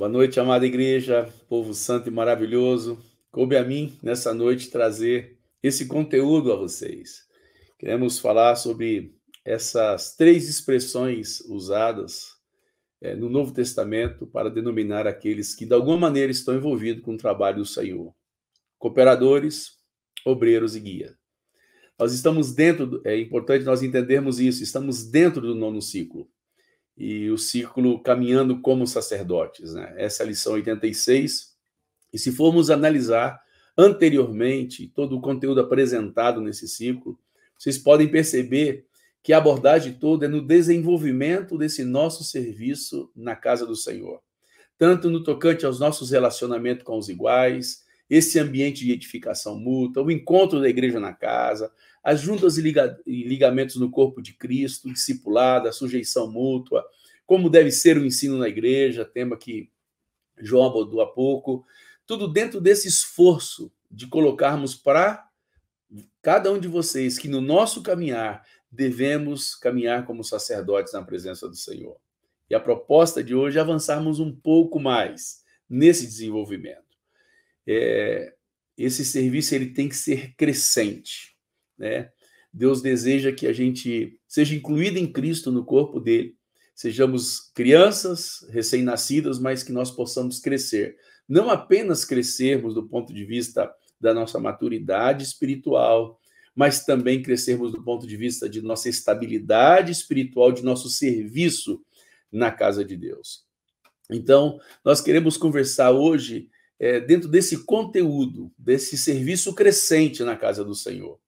Boa noite, amada igreja, povo santo e maravilhoso. Coube a mim, nessa noite, trazer esse conteúdo a vocês. Queremos falar sobre essas três expressões usadas é, no Novo Testamento para denominar aqueles que, de alguma maneira, estão envolvidos com o trabalho do Senhor: cooperadores, obreiros e guia. Nós estamos dentro, é importante nós entendermos isso, estamos dentro do nono ciclo e o círculo caminhando como sacerdotes. Né? Essa é a lição 86. E se formos analisar anteriormente todo o conteúdo apresentado nesse ciclo, vocês podem perceber que a abordagem toda é no desenvolvimento desse nosso serviço na casa do Senhor. Tanto no tocante aos nossos relacionamentos com os iguais, esse ambiente de edificação mútua, o encontro da igreja na casa, as juntas e, ligamentos no corpo de Cristo, discipulado, a sujeição mútua, como deve ser o ensino na igreja, tema que João abordou há pouco, tudo dentro desse esforço de colocarmos para cada um de vocês que no nosso caminhar devemos caminhar como sacerdotes na presença do Senhor. E a proposta de hoje é avançarmos um pouco mais nesse desenvolvimento. É, esse serviço ele tem que ser crescente né? Deus deseja que a gente seja incluído em Cristo no corpo dele, sejamos crianças recém-nascidas, mas que nós possamos crescer. Não apenas crescermos do ponto de vista da nossa maturidade espiritual, mas também crescermos do ponto de vista de nossa estabilidade espiritual, de nosso serviço na casa de Deus. Então, nós queremos conversar hoje é, dentro desse conteúdo, desse serviço crescente na casa do Senhor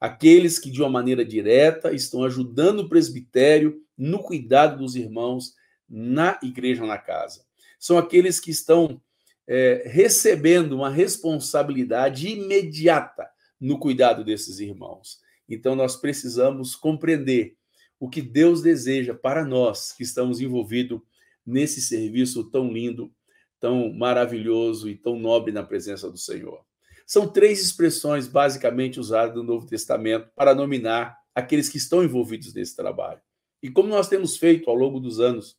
aqueles que, de uma maneira direta, estão ajudando o presbitério no cuidado dos irmãos na igreja, na casa. São aqueles que estão é, recebendo uma responsabilidade imediata no cuidado desses irmãos. Então, nós precisamos compreender o que Deus deseja para nós que estamos envolvidos nesse serviço tão lindo, tão maravilhoso e tão nobre na presença do Senhor. São três expressões basicamente usadas no Novo Testamento para nominar aqueles que estão envolvidos nesse trabalho. E como nós temos feito ao longo dos anos,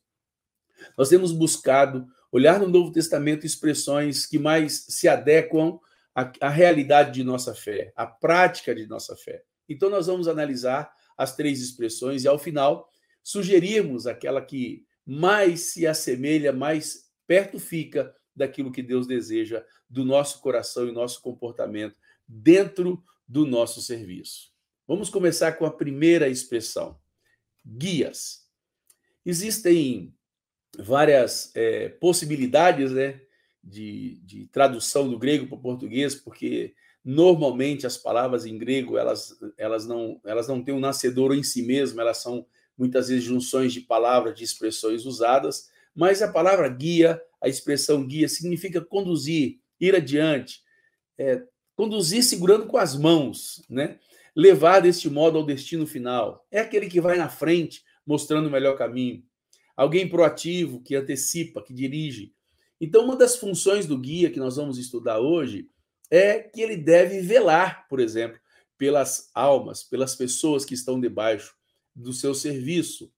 nós temos buscado olhar no Novo Testamento expressões que mais se adequam à, à realidade de nossa fé, à prática de nossa fé. Então, nós vamos analisar as três expressões e, ao final, sugerirmos aquela que mais se assemelha, mais perto fica daquilo que Deus deseja do nosso coração e nosso comportamento dentro do nosso serviço. Vamos começar com a primeira expressão: guias. Existem várias é, possibilidades né, de, de tradução do grego para o português, porque normalmente as palavras em grego elas, elas, não, elas não têm um nascedor em si mesmo, elas são muitas vezes junções de palavras, de expressões usadas, mas a palavra guia a expressão guia significa conduzir, ir adiante, é, conduzir segurando com as mãos, né? Levar deste modo ao destino final. É aquele que vai na frente, mostrando o melhor caminho. Alguém proativo, que antecipa, que dirige. Então, uma das funções do guia que nós vamos estudar hoje é que ele deve velar, por exemplo, pelas almas, pelas pessoas que estão debaixo do seu serviço.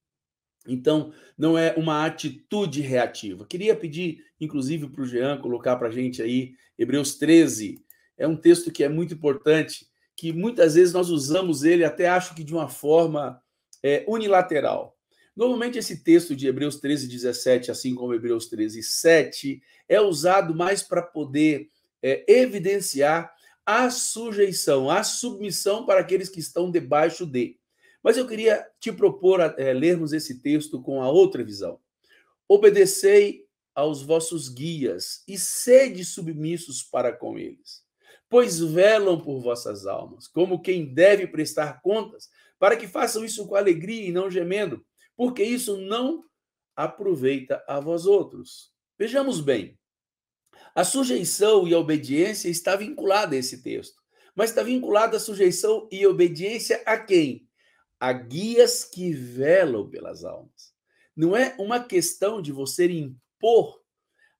Então, não é uma atitude reativa. Queria pedir, inclusive, para o Jean colocar para a gente aí Hebreus 13. É um texto que é muito importante, que muitas vezes nós usamos ele, até acho que de uma forma é, unilateral. Normalmente, esse texto de Hebreus 13, 17, assim como Hebreus 13, 7, é usado mais para poder é, evidenciar a sujeição, a submissão para aqueles que estão debaixo de. Mas eu queria te propor é, lermos esse texto com a outra visão. Obedecei aos vossos guias e sede submissos para com eles, pois velam por vossas almas, como quem deve prestar contas, para que façam isso com alegria e não gemendo, porque isso não aproveita a vós outros. Vejamos bem. A sujeição e a obediência está vinculada a esse texto, mas está vinculada a sujeição e obediência a quem? a guias que velam pelas almas. Não é uma questão de você impor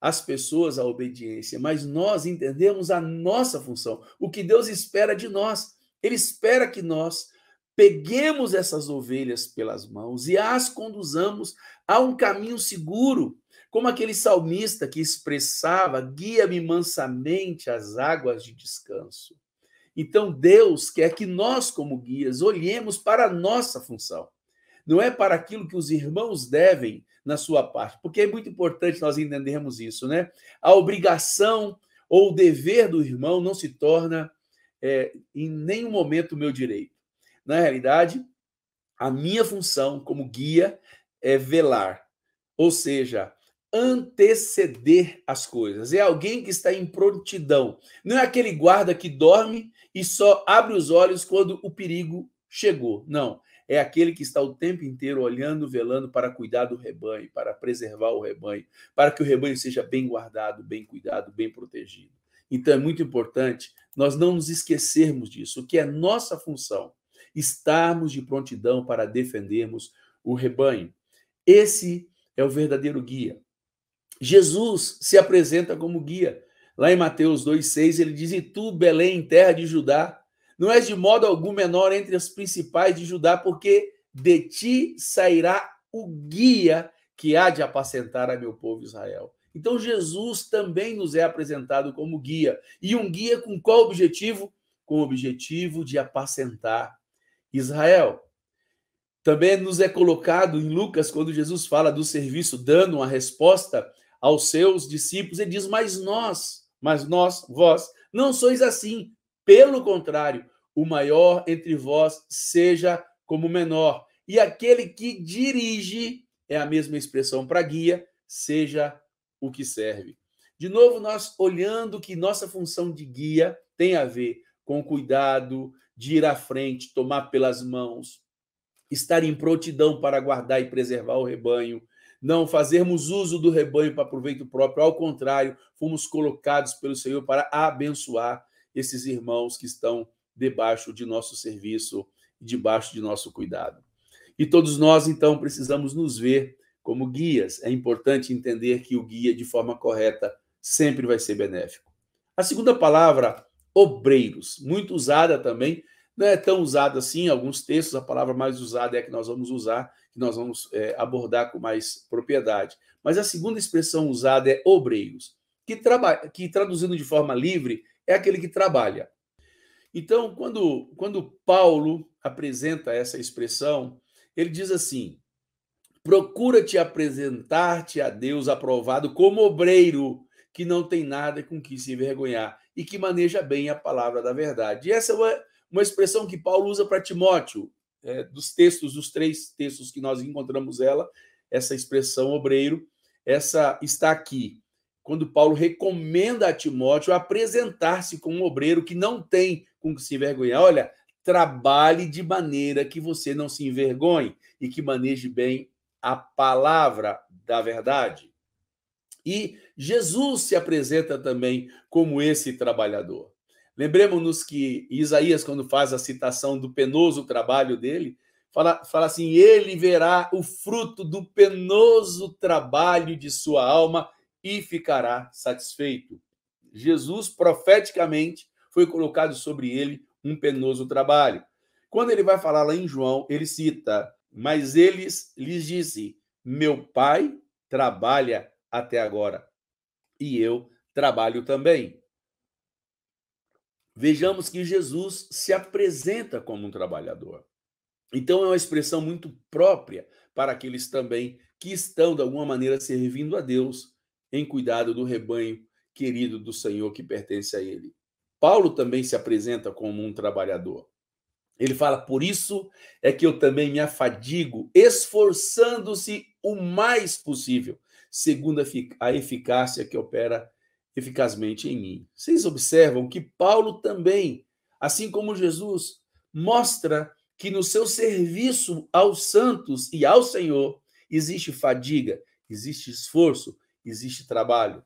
às pessoas a obediência, mas nós entendemos a nossa função, o que Deus espera de nós. Ele espera que nós peguemos essas ovelhas pelas mãos e as conduzamos a um caminho seguro, como aquele salmista que expressava: guia-me mansamente às águas de descanso. Então, Deus quer que nós, como guias, olhemos para a nossa função. Não é para aquilo que os irmãos devem na sua parte, porque é muito importante nós entendermos isso, né? A obrigação ou o dever do irmão não se torna é, em nenhum momento meu direito. Na realidade, a minha função como guia é velar, ou seja, anteceder as coisas. É alguém que está em prontidão. Não é aquele guarda que dorme e só abre os olhos quando o perigo chegou. Não. É aquele que está o tempo inteiro olhando, velando para cuidar do rebanho, para preservar o rebanho, para que o rebanho seja bem guardado, bem cuidado, bem protegido. Então é muito importante nós não nos esquecermos disso, que é nossa função, estarmos de prontidão para defendermos o rebanho. Esse é o verdadeiro guia. Jesus se apresenta como guia. Lá em Mateus 2,6, ele diz: E tu, Belém, terra de Judá, não és de modo algum menor entre as principais de Judá, porque de ti sairá o guia que há de apacentar a meu povo Israel. Então, Jesus também nos é apresentado como guia. E um guia com qual objetivo? Com o objetivo de apacentar Israel. Também nos é colocado em Lucas, quando Jesus fala do serviço, dando uma resposta aos seus discípulos, ele diz: Mas nós, mas nós, vós, não sois assim. Pelo contrário, o maior entre vós seja como o menor. E aquele que dirige, é a mesma expressão para guia, seja o que serve. De novo, nós olhando que nossa função de guia tem a ver com cuidado, de ir à frente, tomar pelas mãos, estar em prontidão para guardar e preservar o rebanho, não fazermos uso do rebanho para proveito próprio, ao contrário, fomos colocados pelo Senhor para abençoar esses irmãos que estão debaixo de nosso serviço debaixo de nosso cuidado. E todos nós, então, precisamos nos ver como guias. É importante entender que o guia, de forma correta, sempre vai ser benéfico. A segunda palavra, obreiros, muito usada também, não é tão usada assim, em alguns textos a palavra mais usada é a que nós vamos usar, que nós vamos é, abordar com mais propriedade. Mas a segunda expressão usada é obreiros, que, que traduzindo de forma livre é aquele que trabalha. Então, quando, quando Paulo apresenta essa expressão, ele diz assim: procura-te apresentar-te a Deus aprovado como obreiro, que não tem nada com que se envergonhar e que maneja bem a palavra da verdade. E essa é uma, uma expressão que Paulo usa para Timóteo, é, dos textos, dos três textos que nós encontramos ela, essa expressão obreiro, essa está aqui. Quando Paulo recomenda a Timóteo apresentar-se como um obreiro que não tem com que se envergonhar. Olha, trabalhe de maneira que você não se envergonhe e que maneje bem a palavra da verdade. E Jesus se apresenta também como esse trabalhador. Lembremos-nos que Isaías, quando faz a citação do penoso trabalho dele, fala, fala assim: ele verá o fruto do penoso trabalho de sua alma e ficará satisfeito. Jesus, profeticamente, foi colocado sobre ele um penoso trabalho. Quando ele vai falar lá em João, ele cita: Mas eles lhes disse: Meu pai trabalha até agora, e eu trabalho também. Vejamos que Jesus se apresenta como um trabalhador. Então é uma expressão muito própria para aqueles também que estão, de alguma maneira, servindo a Deus em cuidado do rebanho querido do Senhor que pertence a Ele. Paulo também se apresenta como um trabalhador. Ele fala: Por isso é que eu também me afadigo, esforçando-se o mais possível, segundo a eficácia que opera eficazmente em mim. Vocês observam que Paulo também, assim como Jesus, mostra que no seu serviço aos santos e ao Senhor existe fadiga, existe esforço, existe trabalho.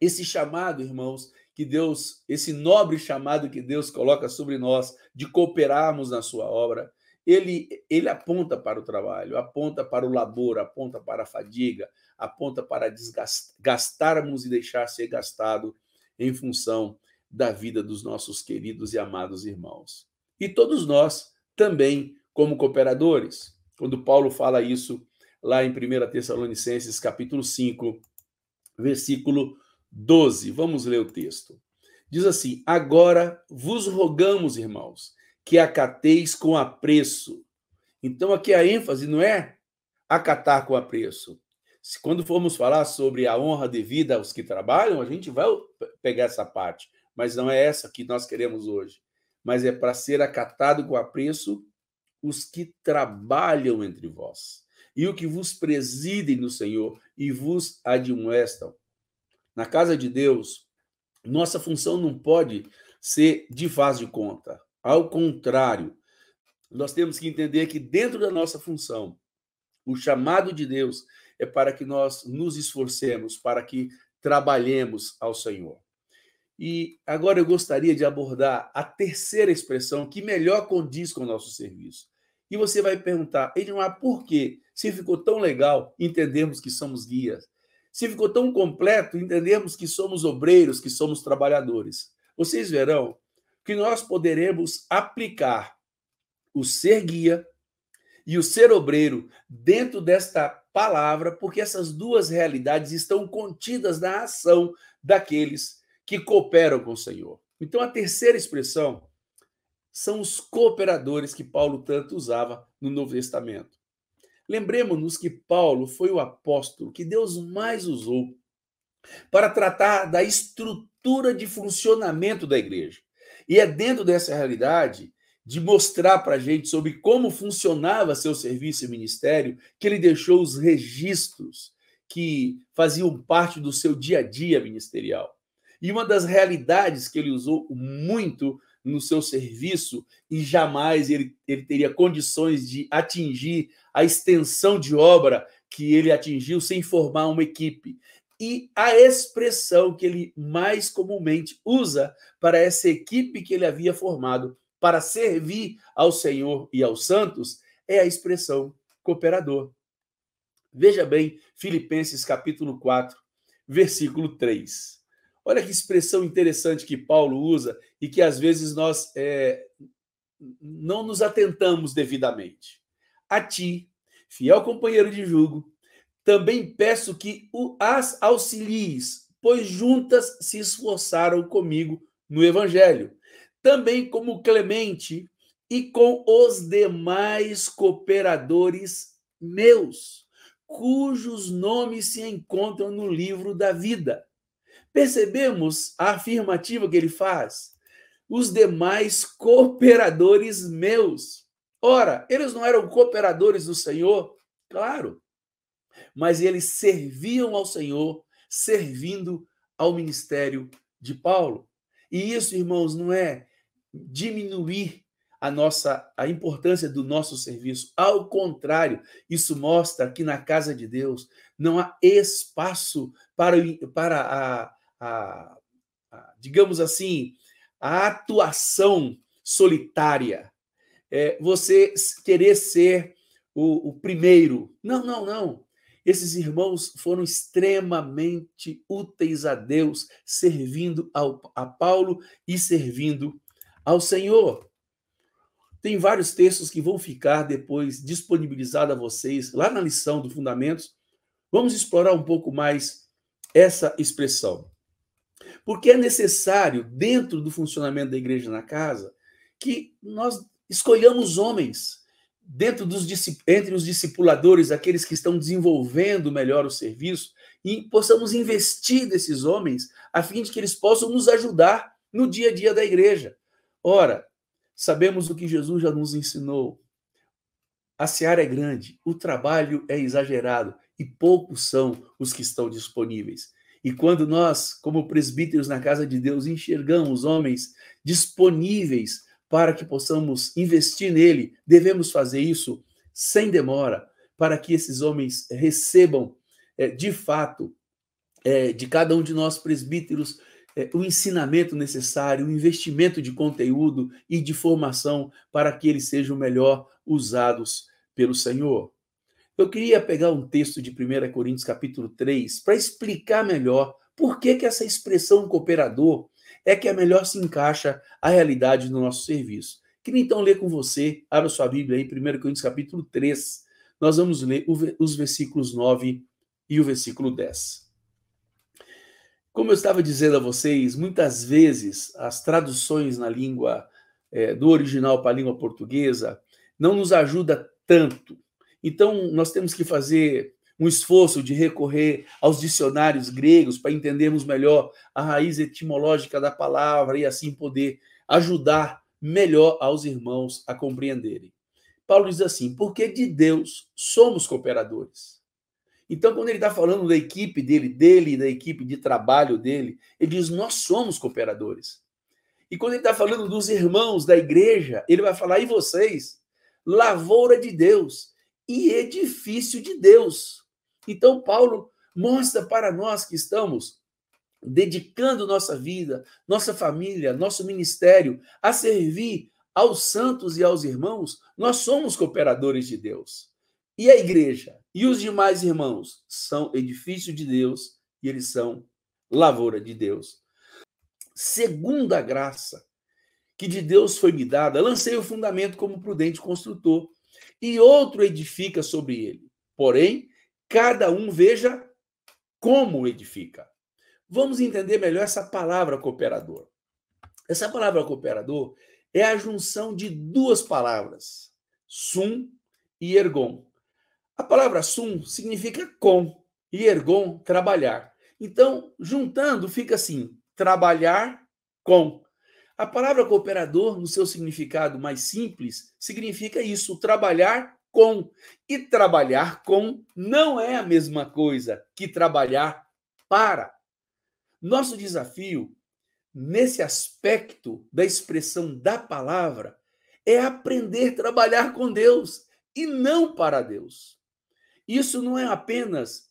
Esse chamado, irmãos, que Deus, esse nobre chamado que Deus coloca sobre nós de cooperarmos na sua obra, ele, ele aponta para o trabalho, aponta para o labor, aponta para a fadiga, aponta para gastarmos e deixar ser gastado em função da vida dos nossos queridos e amados irmãos. E todos nós também, como cooperadores. Quando Paulo fala isso lá em 1 Tessalonicenses, capítulo 5, versículo 12. Vamos ler o texto. Diz assim: Agora vos rogamos, irmãos, que acateis com apreço. Então, aqui a ênfase não é acatar com apreço. Se quando formos falar sobre a honra devida aos que trabalham, a gente vai pegar essa parte, mas não é essa que nós queremos hoje. Mas é para ser acatado com apreço os que trabalham entre vós, e o que vos presidem no Senhor e vos admoestam. Na casa de Deus, nossa função não pode ser de faz de conta. Ao contrário, nós temos que entender que dentro da nossa função, o chamado de Deus é para que nós nos esforcemos, para que trabalhemos ao Senhor. E agora eu gostaria de abordar a terceira expressão que melhor condiz com o nosso serviço. E você vai perguntar, Edmar, por quê? Se ficou tão legal entendermos que somos guias, se ficou tão completo entendermos que somos obreiros, que somos trabalhadores. Vocês verão que nós poderemos aplicar o ser guia e o ser obreiro dentro desta palavra, porque essas duas realidades estão contidas na ação daqueles que cooperam com o Senhor. Então, a terceira expressão são os cooperadores que Paulo tanto usava no Novo Testamento. Lembremos-nos que Paulo foi o apóstolo que Deus mais usou para tratar da estrutura de funcionamento da igreja. E é dentro dessa realidade de mostrar para a gente sobre como funcionava seu serviço e ministério que ele deixou os registros que faziam parte do seu dia a dia ministerial. E uma das realidades que ele usou muito no seu serviço e jamais ele, ele teria condições de atingir a extensão de obra que ele atingiu sem formar uma equipe. E a expressão que ele mais comumente usa para essa equipe que ele havia formado para servir ao Senhor e aos santos é a expressão cooperador. Veja bem, Filipenses capítulo 4, versículo 3. Olha que expressão interessante que Paulo usa e que às vezes nós é, não nos atentamos devidamente. A ti, fiel companheiro de julgo, também peço que as auxilies, pois juntas se esforçaram comigo no evangelho, também como Clemente e com os demais cooperadores meus, cujos nomes se encontram no livro da vida. Percebemos a afirmativa que ele faz? Os demais cooperadores meus. Ora, eles não eram cooperadores do Senhor? Claro. Mas eles serviam ao Senhor, servindo ao ministério de Paulo. E isso, irmãos, não é diminuir a nossa a importância do nosso serviço. Ao contrário, isso mostra que na casa de Deus não há espaço para, para a, a, a digamos assim, a atuação solitária é, você querer ser o, o primeiro. Não, não, não. Esses irmãos foram extremamente úteis a Deus, servindo ao, a Paulo e servindo ao Senhor. Tem vários textos que vão ficar depois disponibilizados a vocês lá na lição do Fundamentos. Vamos explorar um pouco mais essa expressão. Porque é necessário, dentro do funcionamento da igreja na casa, que nós escolhamos homens dentro dos entre os discipuladores, aqueles que estão desenvolvendo melhor o serviço, e possamos investir desses homens a fim de que eles possam nos ajudar no dia a dia da igreja. Ora, sabemos o que Jesus já nos ensinou. A seara é grande, o trabalho é exagerado e poucos são os que estão disponíveis. E quando nós, como presbíteros na casa de Deus, enxergamos homens disponíveis para que possamos investir nele, devemos fazer isso sem demora, para que esses homens recebam, é, de fato, é, de cada um de nós presbíteros, é, o ensinamento necessário, o investimento de conteúdo e de formação para que eles sejam melhor usados pelo Senhor. Eu queria pegar um texto de 1 Coríntios capítulo 3 para explicar melhor por que, que essa expressão cooperador é que a melhor se encaixa a realidade do nosso serviço. Queria então ler com você, abra sua Bíblia aí, 1 Coríntios capítulo 3. nós vamos ler os versículos 9 e o versículo 10. Como eu estava dizendo a vocês, muitas vezes as traduções na língua é, do original para a língua portuguesa não nos ajuda tanto. Então, nós temos que fazer um esforço de recorrer aos dicionários gregos para entendermos melhor a raiz etimológica da palavra e assim poder ajudar melhor aos irmãos a compreenderem. Paulo diz assim: porque de Deus somos cooperadores. Então, quando ele está falando da equipe dele, dele, da equipe de trabalho dele, ele diz: nós somos cooperadores. E quando ele está falando dos irmãos da igreja, ele vai falar: e vocês? Lavoura de Deus e edifício de Deus. Então, Paulo mostra para nós que estamos dedicando nossa vida, nossa família, nosso ministério a servir aos santos e aos irmãos, nós somos cooperadores de Deus. E a igreja e os demais irmãos são edifício de Deus e eles são lavoura de Deus. Segundo a graça que de Deus foi me dada, lancei o fundamento como prudente construtor, e outro edifica sobre ele. Porém, cada um veja como edifica. Vamos entender melhor essa palavra cooperador. Essa palavra cooperador é a junção de duas palavras, sum e ergon. A palavra sum significa com e ergon trabalhar. Então, juntando, fica assim: trabalhar com. A palavra cooperador, no seu significado mais simples, significa isso, trabalhar com. E trabalhar com não é a mesma coisa que trabalhar para. Nosso desafio nesse aspecto da expressão da palavra é aprender a trabalhar com Deus e não para Deus. Isso não é apenas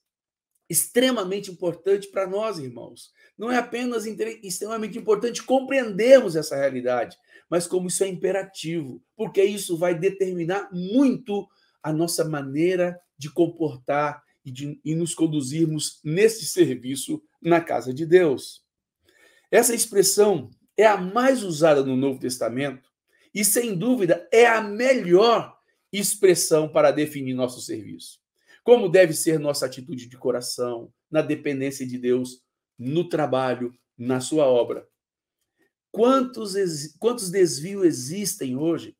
extremamente importante para nós, irmãos. Não é apenas extremamente importante compreendermos essa realidade, mas como isso é imperativo, porque isso vai determinar muito a nossa maneira de comportar e, de, e nos conduzirmos nesse serviço na casa de Deus. Essa expressão é a mais usada no Novo Testamento e, sem dúvida, é a melhor expressão para definir nosso serviço. Como deve ser nossa atitude de coração, na dependência de Deus, no trabalho, na sua obra. Quantos, quantos desvios existem hoje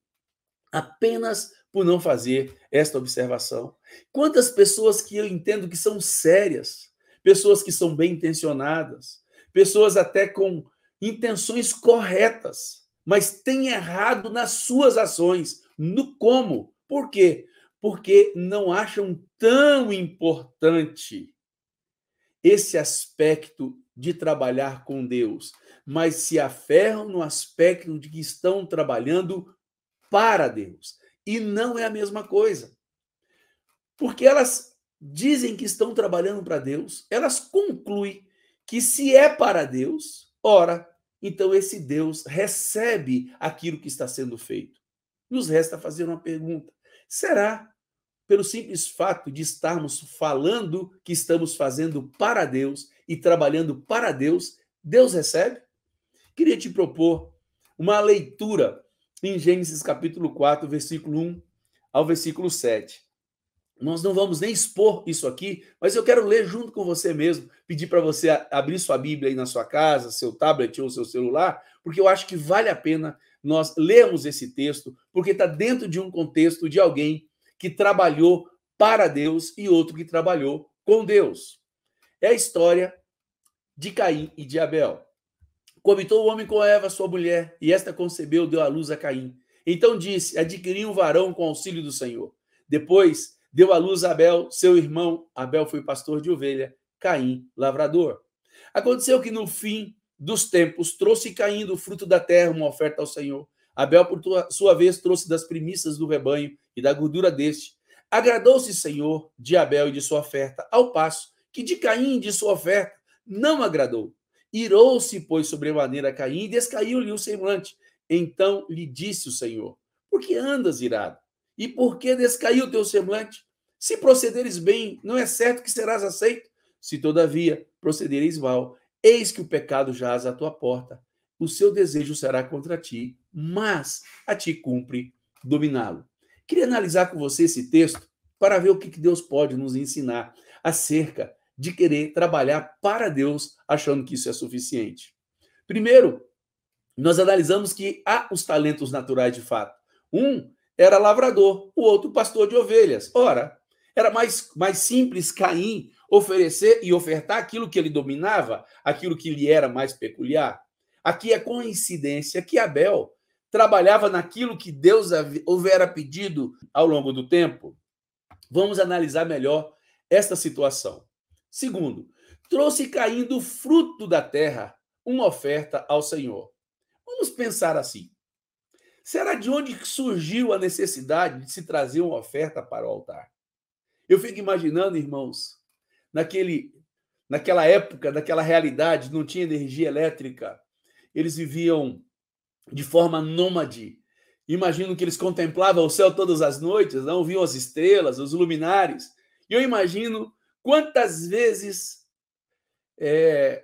apenas por não fazer esta observação? Quantas pessoas que eu entendo que são sérias, pessoas que são bem intencionadas, pessoas até com intenções corretas, mas têm errado nas suas ações, no como. Por quê? Porque não acham tão importante esse aspecto de trabalhar com Deus, mas se aferram no aspecto de que estão trabalhando para Deus. E não é a mesma coisa. Porque elas dizem que estão trabalhando para Deus, elas concluem que se é para Deus, ora, então esse Deus recebe aquilo que está sendo feito. Nos resta fazer uma pergunta: será pelo simples fato de estarmos falando que estamos fazendo para Deus e trabalhando para Deus, Deus recebe? Queria te propor uma leitura em Gênesis capítulo 4, versículo 1 ao versículo 7. Nós não vamos nem expor isso aqui, mas eu quero ler junto com você mesmo, pedir para você abrir sua Bíblia aí na sua casa, seu tablet ou seu celular, porque eu acho que vale a pena nós lermos esse texto, porque está dentro de um contexto de alguém que trabalhou para Deus e outro que trabalhou com Deus. É a história de Caim e de Abel. Comitou o homem com Eva, sua mulher, e esta concebeu, deu à luz a Caim. Então disse: Adquiri um varão com auxílio do Senhor. Depois Deu à luz Abel, seu irmão. Abel foi pastor de ovelha, Caim, lavrador. Aconteceu que no fim dos tempos trouxe Caim do fruto da terra uma oferta ao Senhor. Abel, por sua vez, trouxe das primícias do rebanho e da gordura deste. Agradou-se Senhor de Abel e de sua oferta, ao passo que de Caim e de sua oferta não agradou. Irou-se, pois, sobremaneira Caim e descaiu-lhe o semblante. Então lhe disse o Senhor: Por que andas irado? E por que descaiu o teu semblante? Se procederes bem, não é certo que serás aceito. Se, todavia, procederes mal, eis que o pecado jaz à tua porta. O seu desejo será contra ti, mas a ti cumpre dominá-lo. Queria analisar com você esse texto para ver o que Deus pode nos ensinar acerca de querer trabalhar para Deus, achando que isso é suficiente. Primeiro, nós analisamos que há os talentos naturais de fato. Um era lavrador, o outro pastor de ovelhas. Ora, era mais, mais simples Caim oferecer e ofertar aquilo que ele dominava, aquilo que lhe era mais peculiar. Aqui é coincidência que Abel trabalhava naquilo que Deus houvera pedido ao longo do tempo. Vamos analisar melhor esta situação. Segundo, trouxe Caim do fruto da terra uma oferta ao Senhor. Vamos pensar assim. Será de onde surgiu a necessidade de se trazer uma oferta para o altar? Eu fico imaginando, irmãos, naquele, naquela época, naquela realidade, não tinha energia elétrica, eles viviam de forma nômade. Imagino que eles contemplavam o céu todas as noites, não viam as estrelas, os luminares. E eu imagino quantas vezes é,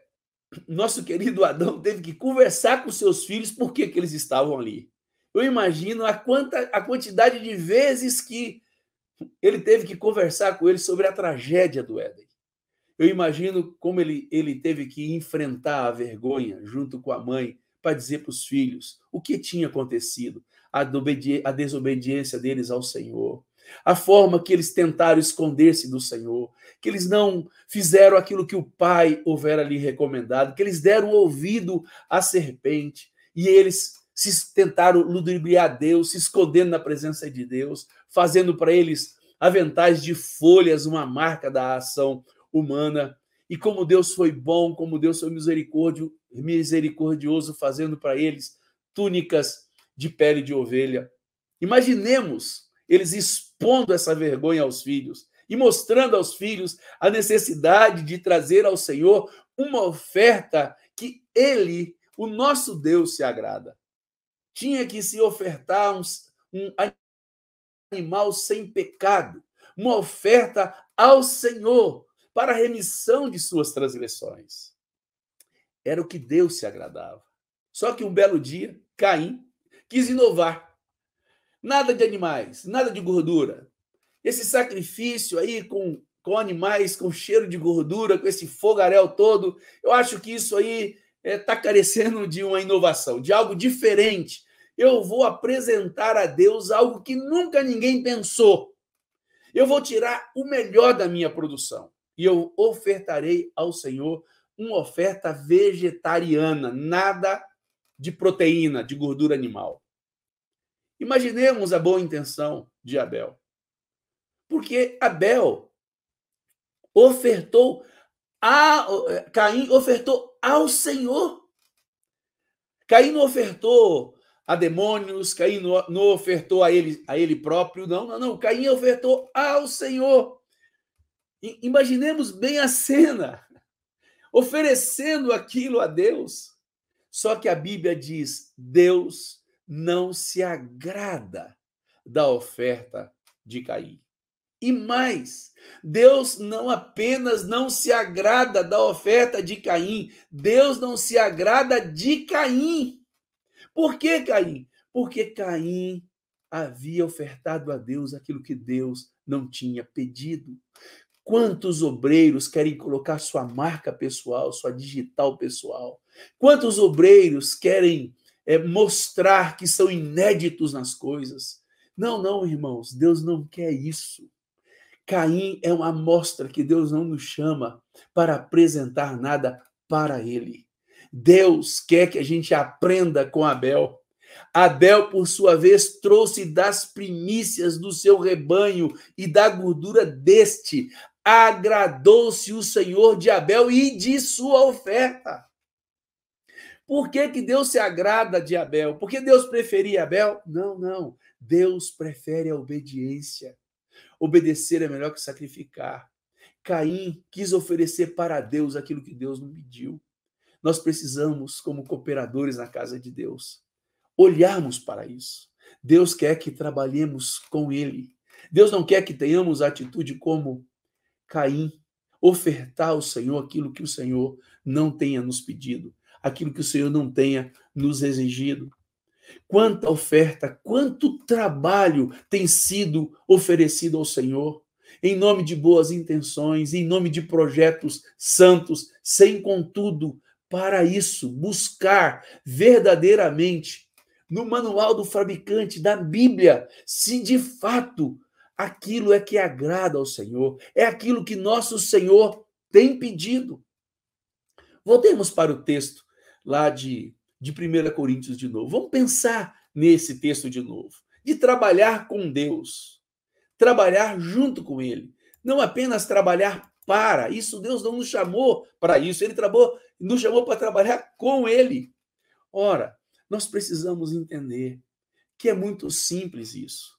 nosso querido Adão teve que conversar com seus filhos por que eles estavam ali. Eu imagino a, quanta, a quantidade de vezes que ele teve que conversar com eles sobre a tragédia do Éden. Eu imagino como ele, ele teve que enfrentar a vergonha junto com a mãe para dizer para os filhos o que tinha acontecido, a, a desobediência deles ao Senhor, a forma que eles tentaram esconder-se do Senhor, que eles não fizeram aquilo que o Pai houvera lhe recomendado, que eles deram ouvido à serpente e eles se tentaram ludibriar Deus, se escondendo na presença de Deus, fazendo para eles aventais de folhas, uma marca da ação humana. E como Deus foi bom, como Deus foi misericordioso, fazendo para eles túnicas de pele de ovelha. Imaginemos eles expondo essa vergonha aos filhos e mostrando aos filhos a necessidade de trazer ao Senhor uma oferta que ele, o nosso Deus, se agrada. Tinha que se ofertar um, um animal sem pecado, uma oferta ao Senhor, para a remissão de suas transgressões. Era o que Deus se agradava. Só que um belo dia, Caim quis inovar. Nada de animais, nada de gordura. Esse sacrifício aí com, com animais com cheiro de gordura, com esse fogaréu todo, eu acho que isso aí está é, tá carecendo de uma inovação, de algo diferente. Eu vou apresentar a Deus algo que nunca ninguém pensou. Eu vou tirar o melhor da minha produção e eu ofertarei ao Senhor uma oferta vegetariana, nada de proteína, de gordura animal. Imaginemos a boa intenção de Abel. Porque Abel ofertou a Caim ofertou ao Senhor. Caim não ofertou a demônios, Caim não, ofertou a ele, a ele próprio, não, não, não. Caim ofertou ao Senhor. Imaginemos bem a cena, oferecendo aquilo a Deus. Só que a Bíblia diz: Deus não se agrada da oferta de Caim. E mais, Deus não apenas não se agrada da oferta de Caim, Deus não se agrada de Caim. Por que Caim? Porque Caim havia ofertado a Deus aquilo que Deus não tinha pedido. Quantos obreiros querem colocar sua marca pessoal, sua digital pessoal? Quantos obreiros querem é, mostrar que são inéditos nas coisas? Não, não, irmãos, Deus não quer isso. Caim é uma amostra que Deus não nos chama para apresentar nada para ele. Deus quer que a gente aprenda com Abel. Abel, por sua vez, trouxe das primícias do seu rebanho e da gordura deste agradou-se o Senhor de Abel e de sua oferta. Por que, que Deus se agrada de Abel? Porque Deus preferia Abel? Não, não. Deus prefere a obediência. Obedecer é melhor que sacrificar. Caim quis oferecer para Deus aquilo que Deus não pediu. Nós precisamos, como cooperadores na casa de Deus, olharmos para isso. Deus quer que trabalhemos com Ele. Deus não quer que tenhamos atitude como Caim, ofertar ao Senhor aquilo que o Senhor não tenha nos pedido, aquilo que o Senhor não tenha nos exigido. Quanta oferta, quanto trabalho tem sido oferecido ao Senhor, em nome de boas intenções, em nome de projetos santos, sem contudo, para isso, buscar verdadeiramente no manual do fabricante da Bíblia se de fato aquilo é que agrada ao Senhor, é aquilo que nosso Senhor tem pedido. Voltemos para o texto lá de, de 1 Coríntios de novo. Vamos pensar nesse texto de novo. De trabalhar com Deus, trabalhar junto com Ele. Não apenas trabalhar para, isso Deus não nos chamou para isso, Ele trabalhou, nos chamou para trabalhar com Ele. Ora, nós precisamos entender que é muito simples isso.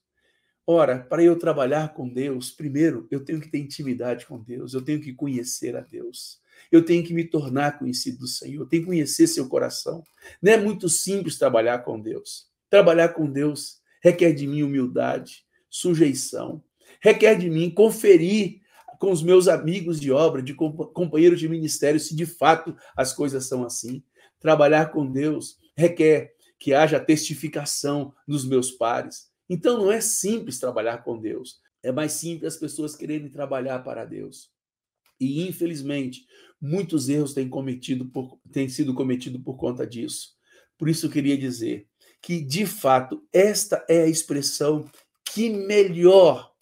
Ora, para eu trabalhar com Deus, primeiro eu tenho que ter intimidade com Deus, eu tenho que conhecer a Deus, eu tenho que me tornar conhecido do Senhor, eu tenho que conhecer seu coração. Não é muito simples trabalhar com Deus. Trabalhar com Deus requer de mim humildade, sujeição, requer de mim conferir com os meus amigos de obra, de companheiros de ministério, se de fato as coisas são assim. Trabalhar com Deus requer que haja testificação nos meus pares. Então não é simples trabalhar com Deus. É mais simples as pessoas quererem trabalhar para Deus. E infelizmente, muitos erros têm cometido por, têm sido cometidos por conta disso. Por isso eu queria dizer que de fato esta é a expressão que melhor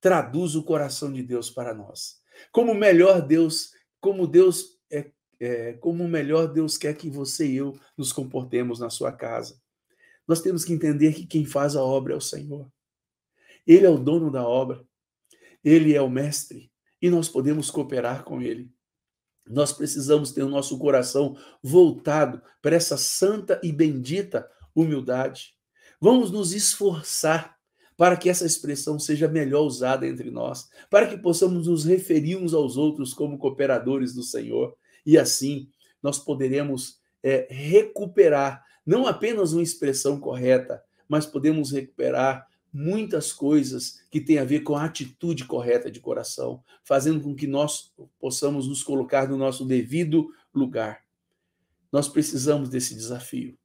traduz o coração de Deus para nós. Como melhor Deus, como Deus é, é como melhor Deus quer que você e eu nos comportemos na sua casa. Nós temos que entender que quem faz a obra é o Senhor. Ele é o dono da obra. Ele é o mestre e nós podemos cooperar com ele. Nós precisamos ter o nosso coração voltado para essa santa e bendita humildade. Vamos nos esforçar para que essa expressão seja melhor usada entre nós, para que possamos nos referir uns aos outros como cooperadores do Senhor, e assim nós poderemos é, recuperar não apenas uma expressão correta, mas podemos recuperar muitas coisas que têm a ver com a atitude correta de coração, fazendo com que nós possamos nos colocar no nosso devido lugar. Nós precisamos desse desafio.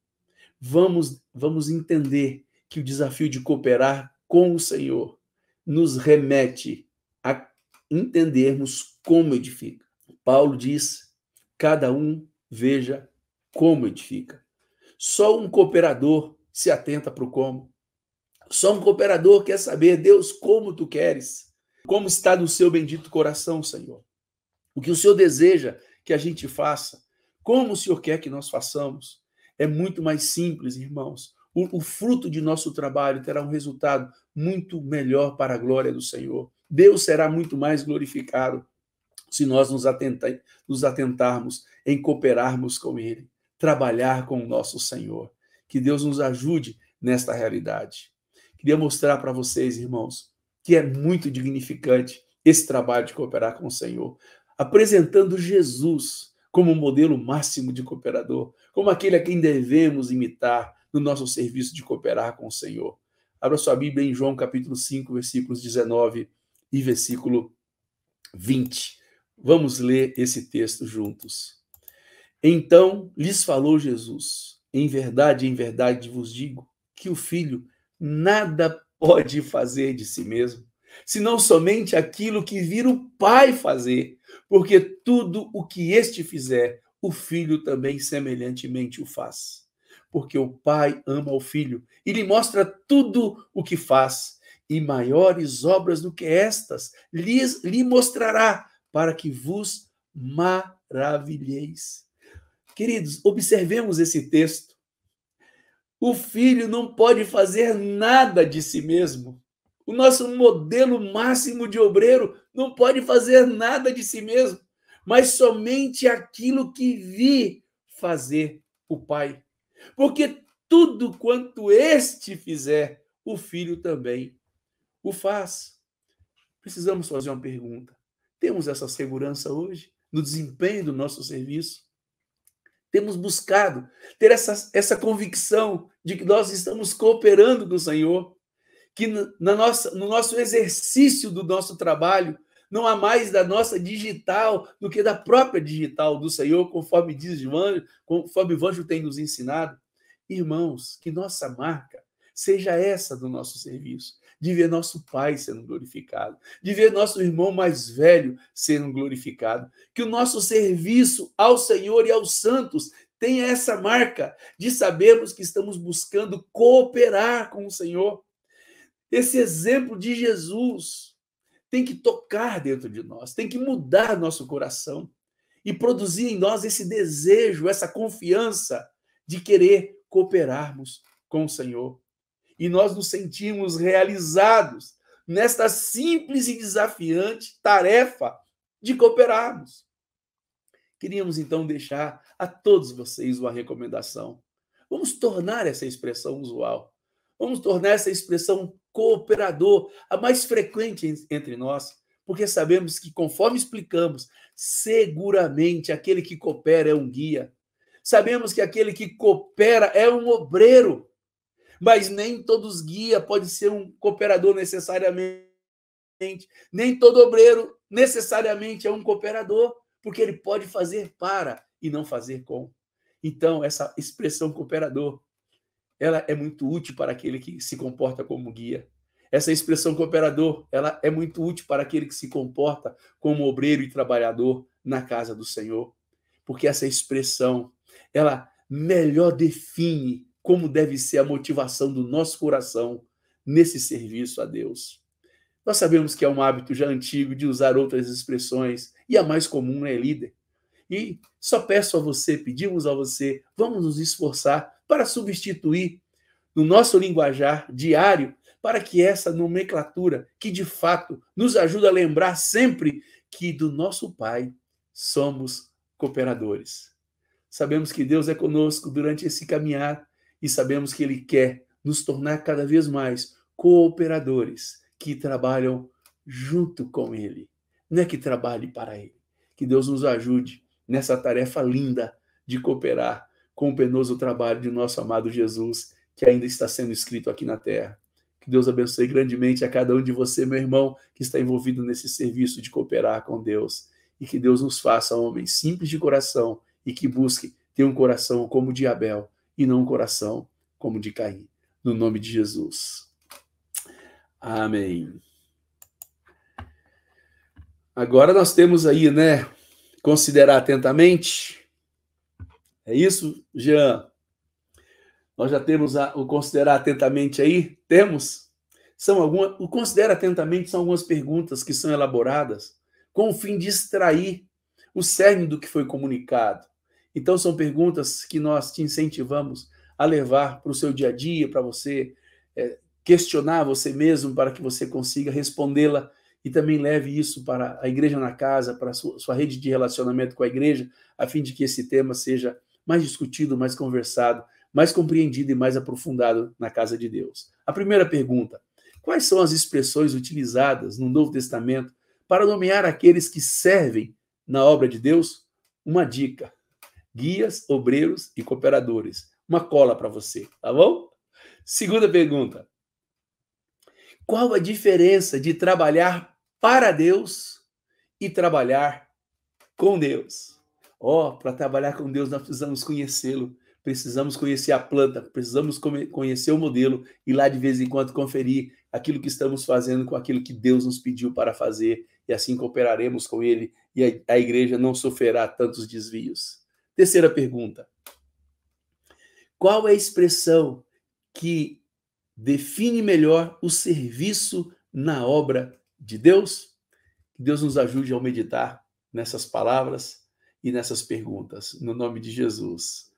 Vamos, vamos entender que o desafio de cooperar com o Senhor nos remete a entendermos como edifica. Paulo diz: cada um veja como edifica. Só um cooperador se atenta para o como. Só um cooperador quer saber, Deus, como tu queres, como está no seu bendito coração, Senhor. O que o Senhor deseja que a gente faça, como o Senhor quer que nós façamos. É muito mais simples, irmãos. O, o fruto de nosso trabalho terá um resultado muito melhor para a glória do Senhor. Deus será muito mais glorificado se nós nos, atenta, nos atentarmos em cooperarmos com Ele, trabalhar com o nosso Senhor. Que Deus nos ajude nesta realidade. Queria mostrar para vocês, irmãos, que é muito dignificante esse trabalho de cooperar com o Senhor, apresentando Jesus como modelo máximo de cooperador, como aquele a quem devemos imitar no nosso serviço de cooperar com o Senhor. Abra sua Bíblia em João capítulo 5, versículos 19 e versículo 20. Vamos ler esse texto juntos. Então lhes falou Jesus: Em verdade, em verdade vos digo que o filho nada pode fazer de si mesmo, senão somente aquilo que vir o Pai fazer, porque tudo o que este fizer, o filho também semelhantemente o faz porque o Pai ama o Filho e lhe mostra tudo o que faz, e maiores obras do que estas lhes, lhe mostrará, para que vos maravilheis. Queridos, observemos esse texto. O filho não pode fazer nada de si mesmo. O nosso modelo máximo de obreiro não pode fazer nada de si mesmo, mas somente aquilo que vi fazer o Pai. Porque tudo quanto este fizer, o filho também o faz. Precisamos fazer uma pergunta. Temos essa segurança hoje no desempenho do nosso serviço? Temos buscado ter essa, essa convicção de que nós estamos cooperando com o Senhor, que na nossa, no nosso exercício do nosso trabalho, não há mais da nossa digital do que da própria digital do Senhor, conforme diz João, conforme Vanjo tem nos ensinado. Irmãos, que nossa marca seja essa do nosso serviço, de ver nosso pai sendo glorificado, de ver nosso irmão mais velho sendo glorificado, que o nosso serviço ao Senhor e aos santos tenha essa marca de sabermos que estamos buscando cooperar com o Senhor. Esse exemplo de Jesus tem que tocar dentro de nós, tem que mudar nosso coração e produzir em nós esse desejo, essa confiança de querer cooperarmos com o Senhor. E nós nos sentimos realizados nesta simples e desafiante tarefa de cooperarmos. Queríamos então deixar a todos vocês uma recomendação. Vamos tornar essa expressão usual. Vamos tornar essa expressão cooperador a mais frequente entre nós, porque sabemos que, conforme explicamos, seguramente aquele que coopera é um guia. Sabemos que aquele que coopera é um obreiro, mas nem todos guia pode ser um cooperador necessariamente. Nem todo obreiro necessariamente é um cooperador, porque ele pode fazer para e não fazer com. Então, essa expressão cooperador, ela é muito útil para aquele que se comporta como guia. Essa expressão cooperador, ela é muito útil para aquele que se comporta como obreiro e trabalhador na casa do Senhor, porque essa expressão, ela melhor define como deve ser a motivação do nosso coração nesse serviço a Deus. Nós sabemos que é um hábito já antigo de usar outras expressões, e a mais comum é líder. E só peço a você, pedimos a você, vamos nos esforçar para substituir no nosso linguajar diário para que essa nomenclatura, que de fato nos ajuda a lembrar sempre que do nosso Pai somos cooperadores. Sabemos que Deus é conosco durante esse caminhar e sabemos que Ele quer nos tornar cada vez mais cooperadores que trabalham junto com Ele, não é que trabalhe para Ele. Que Deus nos ajude nessa tarefa linda de cooperar com o penoso trabalho de nosso amado Jesus, que ainda está sendo escrito aqui na terra. Que Deus abençoe grandemente a cada um de você, meu irmão, que está envolvido nesse serviço de cooperar com Deus. E que Deus nos faça homens simples de coração e que busque ter um coração como o de Abel e não um coração como de Caim. No nome de Jesus. Amém. Agora nós temos aí, né? Considerar atentamente. É isso, Jean? Nós já temos a, o considerar atentamente aí? Temos? São algumas, o considera atentamente são algumas perguntas que são elaboradas com o fim de extrair o cerne do que foi comunicado. Então são perguntas que nós te incentivamos a levar para o seu dia a dia, para você é, questionar você mesmo, para que você consiga respondê-la e também leve isso para a igreja na casa, para a sua, sua rede de relacionamento com a igreja, a fim de que esse tema seja mais discutido, mais conversado mais compreendido e mais aprofundado na casa de Deus. A primeira pergunta: quais são as expressões utilizadas no Novo Testamento para nomear aqueles que servem na obra de Deus? Uma dica: guias, obreiros e cooperadores. Uma cola para você, tá bom? Segunda pergunta: qual a diferença de trabalhar para Deus e trabalhar com Deus? Ó, oh, para trabalhar com Deus nós precisamos conhecê-lo precisamos conhecer a planta, precisamos conhecer o modelo e lá de vez em quando conferir aquilo que estamos fazendo com aquilo que Deus nos pediu para fazer e assim cooperaremos com Ele e a, igreja não sofrerá tantos desvios. Terceira pergunta: qual é a expressão que define melhor o serviço na obra de Deus? Que Deus nos ajude ao meditar nessas palavras e nessas perguntas, no nome de Jesus.